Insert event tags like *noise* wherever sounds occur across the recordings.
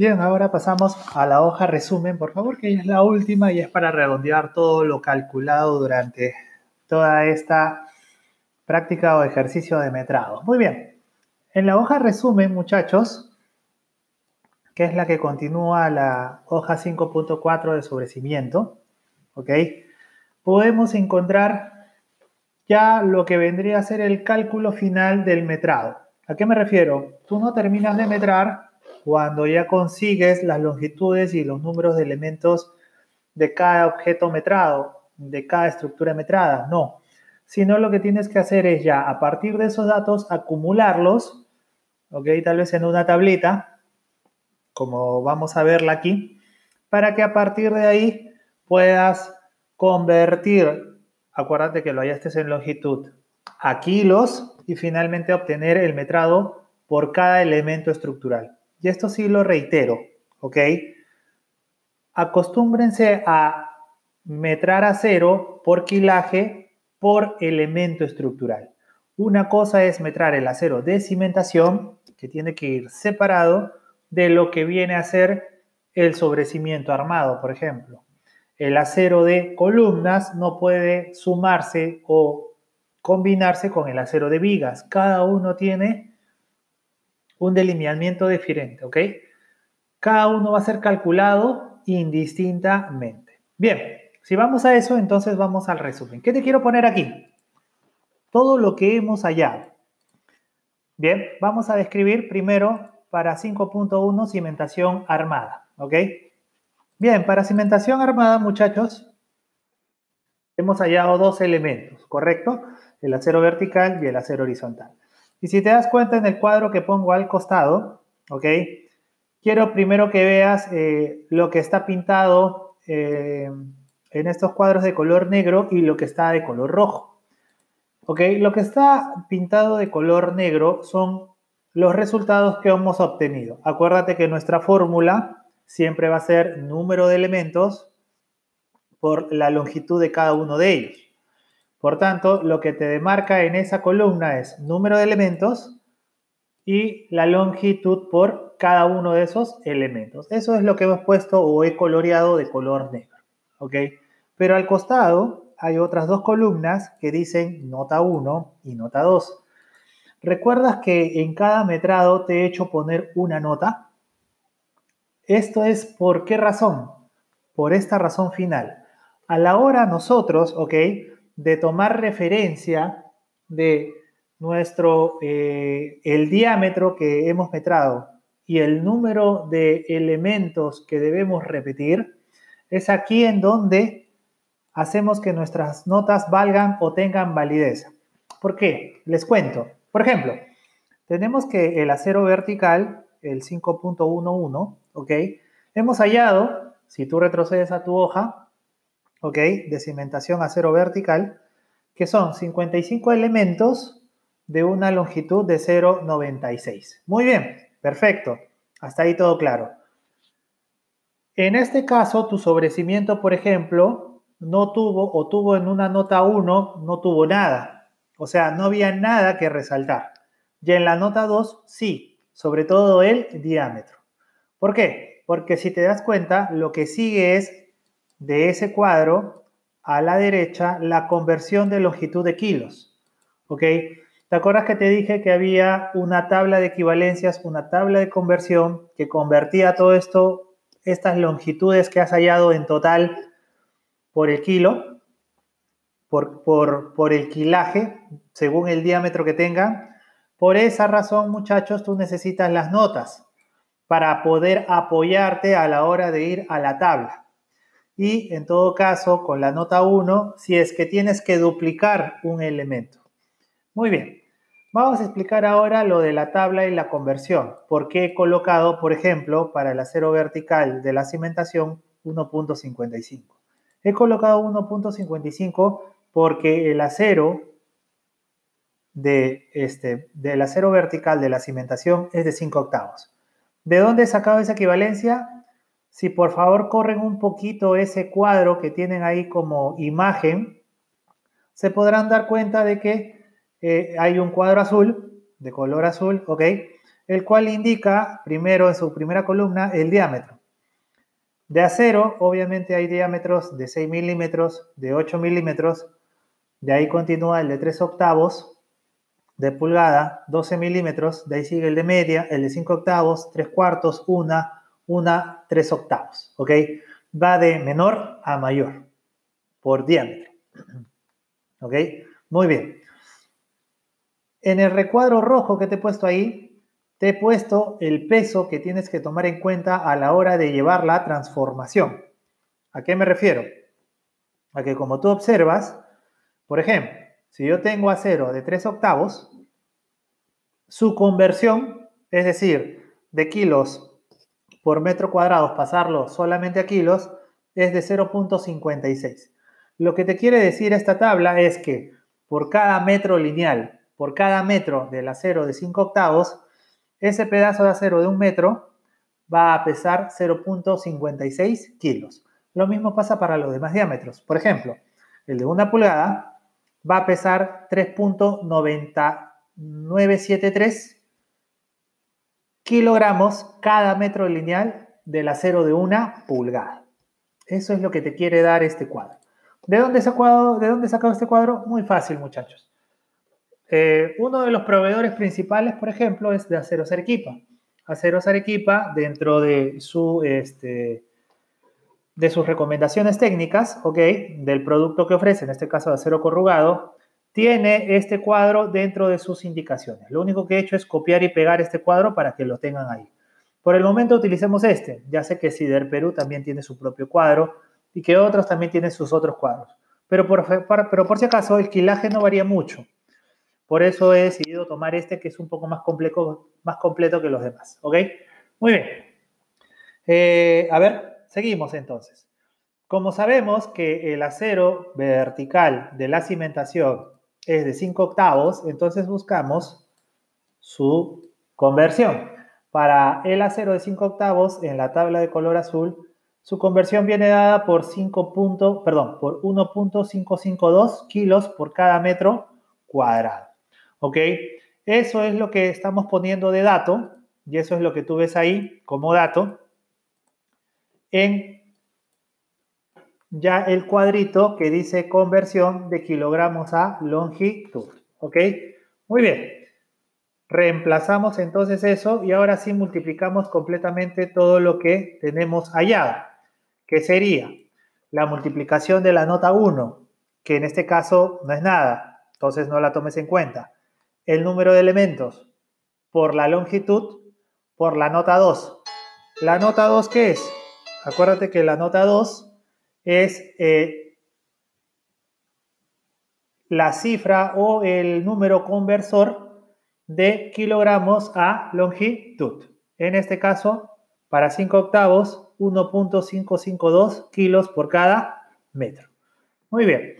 Bien, ahora pasamos a la hoja resumen, por favor, que es la última y es para redondear todo lo calculado durante toda esta práctica o ejercicio de metrado. Muy bien, en la hoja resumen, muchachos, que es la que continúa la hoja 5.4 de sobrecimiento, ¿ok? Podemos encontrar ya lo que vendría a ser el cálculo final del metrado. ¿A qué me refiero? Tú no terminas de metrar cuando ya consigues las longitudes y los números de elementos de cada objeto metrado, de cada estructura metrada, no. Sino lo que tienes que hacer es ya, a partir de esos datos, acumularlos, ok, tal vez en una tablita, como vamos a verla aquí, para que a partir de ahí puedas convertir, acuérdate que lo hallaste en longitud, a kilos y finalmente obtener el metrado por cada elemento estructural. Y esto sí lo reitero, ¿ok? Acostúmbrense a metrar acero por quilaje por elemento estructural. Una cosa es metrar el acero de cimentación, que tiene que ir separado de lo que viene a ser el sobrecimiento armado, por ejemplo. El acero de columnas no puede sumarse o combinarse con el acero de vigas. Cada uno tiene un delineamiento diferente, ¿ok? Cada uno va a ser calculado indistintamente. Bien, si vamos a eso, entonces vamos al resumen. ¿Qué te quiero poner aquí? Todo lo que hemos hallado. Bien, vamos a describir primero para 5.1 cimentación armada, ¿ok? Bien, para cimentación armada, muchachos, hemos hallado dos elementos, ¿correcto? El acero vertical y el acero horizontal. Y si te das cuenta en el cuadro que pongo al costado, ¿ok? Quiero primero que veas eh, lo que está pintado eh, en estos cuadros de color negro y lo que está de color rojo. ¿Ok? Lo que está pintado de color negro son los resultados que hemos obtenido. Acuérdate que nuestra fórmula siempre va a ser número de elementos por la longitud de cada uno de ellos. Por tanto, lo que te demarca en esa columna es número de elementos y la longitud por cada uno de esos elementos. Eso es lo que hemos puesto o he coloreado de color negro. ¿Ok? Pero al costado hay otras dos columnas que dicen nota 1 y nota 2. ¿Recuerdas que en cada metrado te he hecho poner una nota? Esto es por qué razón? Por esta razón final. A la hora nosotros, ¿ok? De tomar referencia de nuestro, eh, el diámetro que hemos metrado y el número de elementos que debemos repetir, es aquí en donde hacemos que nuestras notas valgan o tengan validez. ¿Por qué? Les cuento. Por ejemplo, tenemos que el acero vertical, el 5.11, ¿ok? Hemos hallado, si tú retrocedes a tu hoja, ¿ok? De cimentación acero vertical, que son 55 elementos de una longitud de 0,96. Muy bien, perfecto. Hasta ahí todo claro. En este caso, tu sobrecimiento, por ejemplo, no tuvo o tuvo en una nota 1, no tuvo nada. O sea, no había nada que resaltar. Y en la nota 2, sí, sobre todo el diámetro. ¿Por qué? Porque si te das cuenta, lo que sigue es de ese cuadro a la derecha la conversión de longitud de kilos. ¿Ok? ¿Te acuerdas que te dije que había una tabla de equivalencias, una tabla de conversión que convertía todo esto, estas longitudes que has hallado en total por el kilo, por, por, por el kilaje, según el diámetro que tenga? Por esa razón, muchachos, tú necesitas las notas para poder apoyarte a la hora de ir a la tabla y en todo caso con la nota 1 si es que tienes que duplicar un elemento. Muy bien, vamos a explicar ahora lo de la tabla y la conversión. ¿Por qué he colocado, por ejemplo, para el acero vertical de la cimentación 1.55? He colocado 1.55 porque el acero de este, del acero vertical de la cimentación es de 5 octavos. ¿De dónde he sacado esa equivalencia? Si por favor corren un poquito ese cuadro que tienen ahí como imagen, se podrán dar cuenta de que eh, hay un cuadro azul, de color azul, ¿ok? el cual indica primero en su primera columna el diámetro. De acero, obviamente hay diámetros de 6 milímetros, de 8 milímetros, de ahí continúa el de 3 octavos, de pulgada, 12 milímetros, de ahí sigue el de media, el de 5 octavos, 3 cuartos, 1, 1, 3 octavos, ¿ok? Va de menor a mayor por diámetro, *clears throat* ¿ok? Muy bien. En el recuadro rojo que te he puesto ahí, te he puesto el peso que tienes que tomar en cuenta a la hora de llevar la transformación. ¿A qué me refiero? A que como tú observas, por ejemplo, si yo tengo acero de 3 octavos, su conversión, es decir, de kilos por metro cuadrado, pasarlo solamente a kilos, es de 0.56. Lo que te quiere decir esta tabla es que por cada metro lineal, por cada metro del acero de 5 octavos, ese pedazo de acero de un metro va a pesar 0.56 kilos. Lo mismo pasa para los demás diámetros. Por ejemplo, el de una pulgada va a pesar 3.973 kilogramos cada metro lineal del acero de una pulgada. Eso es lo que te quiere dar este cuadro. ¿De dónde sacado, de dónde sacado este cuadro? Muy fácil, muchachos. Eh, uno de los proveedores principales, por ejemplo, es de Aceros Arequipa. Aceros Arequipa, dentro de, su, este, de sus recomendaciones técnicas. Del producto que ofrece, en este caso de acero corrugado, tiene este cuadro dentro de sus indicaciones. Lo único que he hecho es copiar y pegar este cuadro para que lo tengan ahí. Por el momento utilicemos este. Ya sé que Sider Perú también tiene su propio cuadro y que otros también tienen sus otros cuadros. Pero por, pero por si acaso, el quilaje no varía mucho. Por eso he decidido tomar este que es un poco más, complejo, más completo que los demás. ¿Ok? Muy bien. Eh, a ver, seguimos entonces. Como sabemos que el acero vertical de la cimentación es de 5 octavos, entonces buscamos su conversión. Para el acero de 5 octavos, en la tabla de color azul, su conversión viene dada por 5 perdón, por 1.552 kilos por cada metro cuadrado. ¿Ok? Eso es lo que estamos poniendo de dato, y eso es lo que tú ves ahí como dato, en ya el cuadrito que dice conversión de kilogramos a longitud. ¿Ok? Muy bien. Reemplazamos entonces eso y ahora sí multiplicamos completamente todo lo que tenemos allá, que sería la multiplicación de la nota 1, que en este caso no es nada, entonces no la tomes en cuenta el número de elementos por la longitud por la nota 2. ¿La nota 2 qué es? Acuérdate que la nota 2 es eh, la cifra o el número conversor de kilogramos a longitud. En este caso, para 5 octavos, 1.552 kilos por cada metro. Muy bien.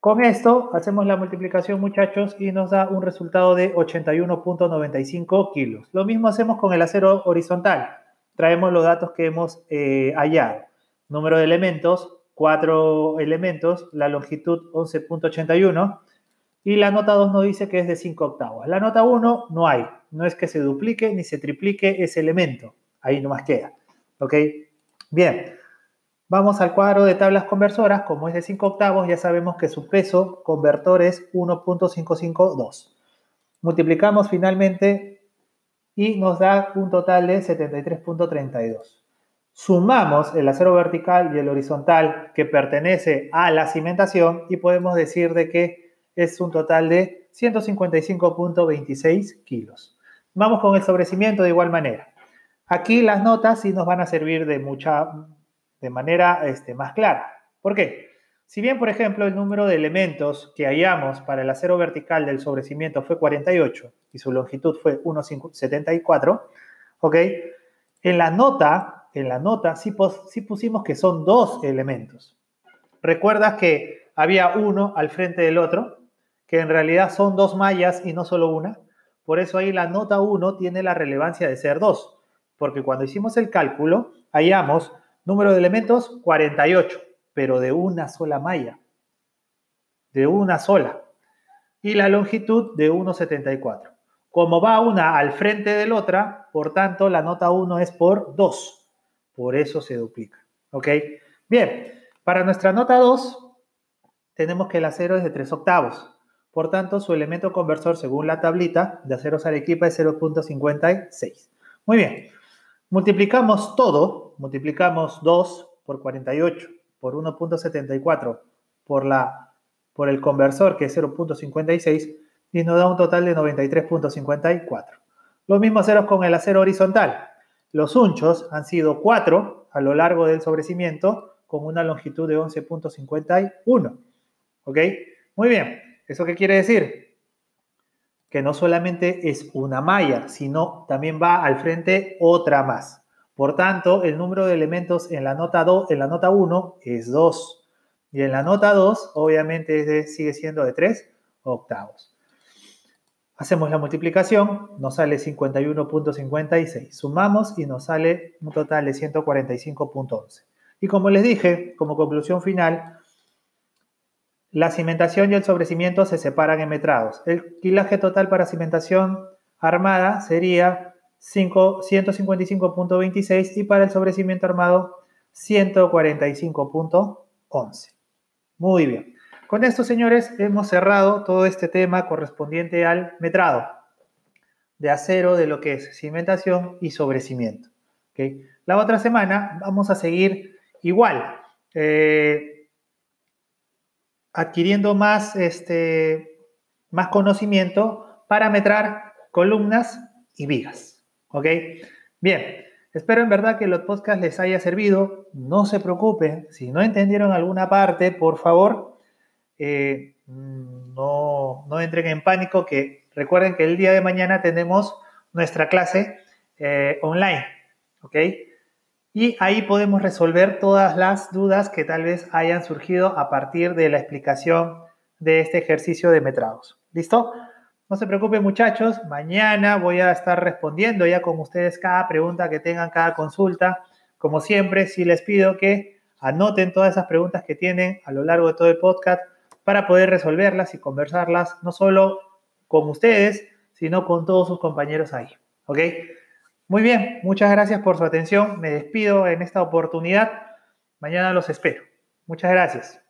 Con esto hacemos la multiplicación, muchachos, y nos da un resultado de 81.95 kilos. Lo mismo hacemos con el acero horizontal. Traemos los datos que hemos eh, hallado. Número de elementos, 4 elementos, la longitud 11.81 y la nota 2 nos dice que es de 5 octavos. La nota 1 no hay, no es que se duplique ni se triplique ese elemento. Ahí nomás queda. ¿Ok? Bien. Vamos al cuadro de tablas conversoras, como es de 5 octavos, ya sabemos que su peso convertor es 1.552. Multiplicamos finalmente y nos da un total de 73.32. Sumamos el acero vertical y el horizontal que pertenece a la cimentación y podemos decir de que es un total de 155.26 kilos. Vamos con el sobrecimiento de igual manera. Aquí las notas sí nos van a servir de mucha, de manera este, más clara. ¿Por qué? Si bien, por ejemplo, el número de elementos que hallamos para el acero vertical del sobrecimiento fue 48 y su longitud fue 1,74, ¿ok? En la nota, en la nota sí, pusimos que son dos elementos. ¿Recuerdas que había uno al frente del otro? Que en realidad son dos mallas y no solo una. Por eso ahí la nota 1 tiene la relevancia de ser dos. Porque cuando hicimos el cálculo, hallamos Número de elementos, 48, pero de una sola malla. De una sola. Y la longitud de 1,74. Como va una al frente de la otra, por tanto, la nota 1 es por 2. Por eso se duplica. ¿Ok? Bien, para nuestra nota 2, tenemos que el acero es de 3 octavos. Por tanto, su elemento conversor, según la tablita de aceros Arequipa, es 0.56. Muy bien. Multiplicamos todo. Multiplicamos 2 por 48 por 1.74 por, la, por el conversor, que es 0.56, y nos da un total de 93.54. Los mismos ceros con el acero horizontal. Los unchos han sido 4 a lo largo del sobrecimiento con una longitud de 11.51. ¿Ok? Muy bien. ¿Eso qué quiere decir? Que no solamente es una malla, sino también va al frente otra más. Por tanto, el número de elementos en la nota, 2, en la nota 1 es 2. Y en la nota 2, obviamente, sigue siendo de 3 octavos. Hacemos la multiplicación, nos sale 51.56. Sumamos y nos sale un total de 145.11. Y como les dije, como conclusión final, la cimentación y el sobrecimiento se separan en metrados. El quilaje total para cimentación armada sería 155.26 y para el sobrecimiento armado 145.11. Muy bien. Con esto, señores, hemos cerrado todo este tema correspondiente al metrado de acero de lo que es cimentación y sobrecimiento. La otra semana vamos a seguir igual, eh, adquiriendo más, este, más conocimiento para metrar columnas y vigas. Bien, espero en verdad que los podcasts les haya servido. No se preocupen, si no entendieron alguna parte, por favor, eh, no, no, entren en pánico, que recuerden que el día de mañana tenemos nuestra clase eh, online, ¿ok? Y ahí podemos resolver todas las dudas que tal vez hayan surgido a partir de la explicación de este ejercicio de metrados. ¿Listo? No se preocupen muchachos, mañana voy a estar respondiendo ya con ustedes cada pregunta que tengan, cada consulta. Como siempre, sí les pido que anoten todas esas preguntas que tienen a lo largo de todo el podcast para poder resolverlas y conversarlas, no solo con ustedes, sino con todos sus compañeros ahí. ¿Ok? Muy bien, muchas gracias por su atención. Me despido en esta oportunidad. Mañana los espero. Muchas gracias.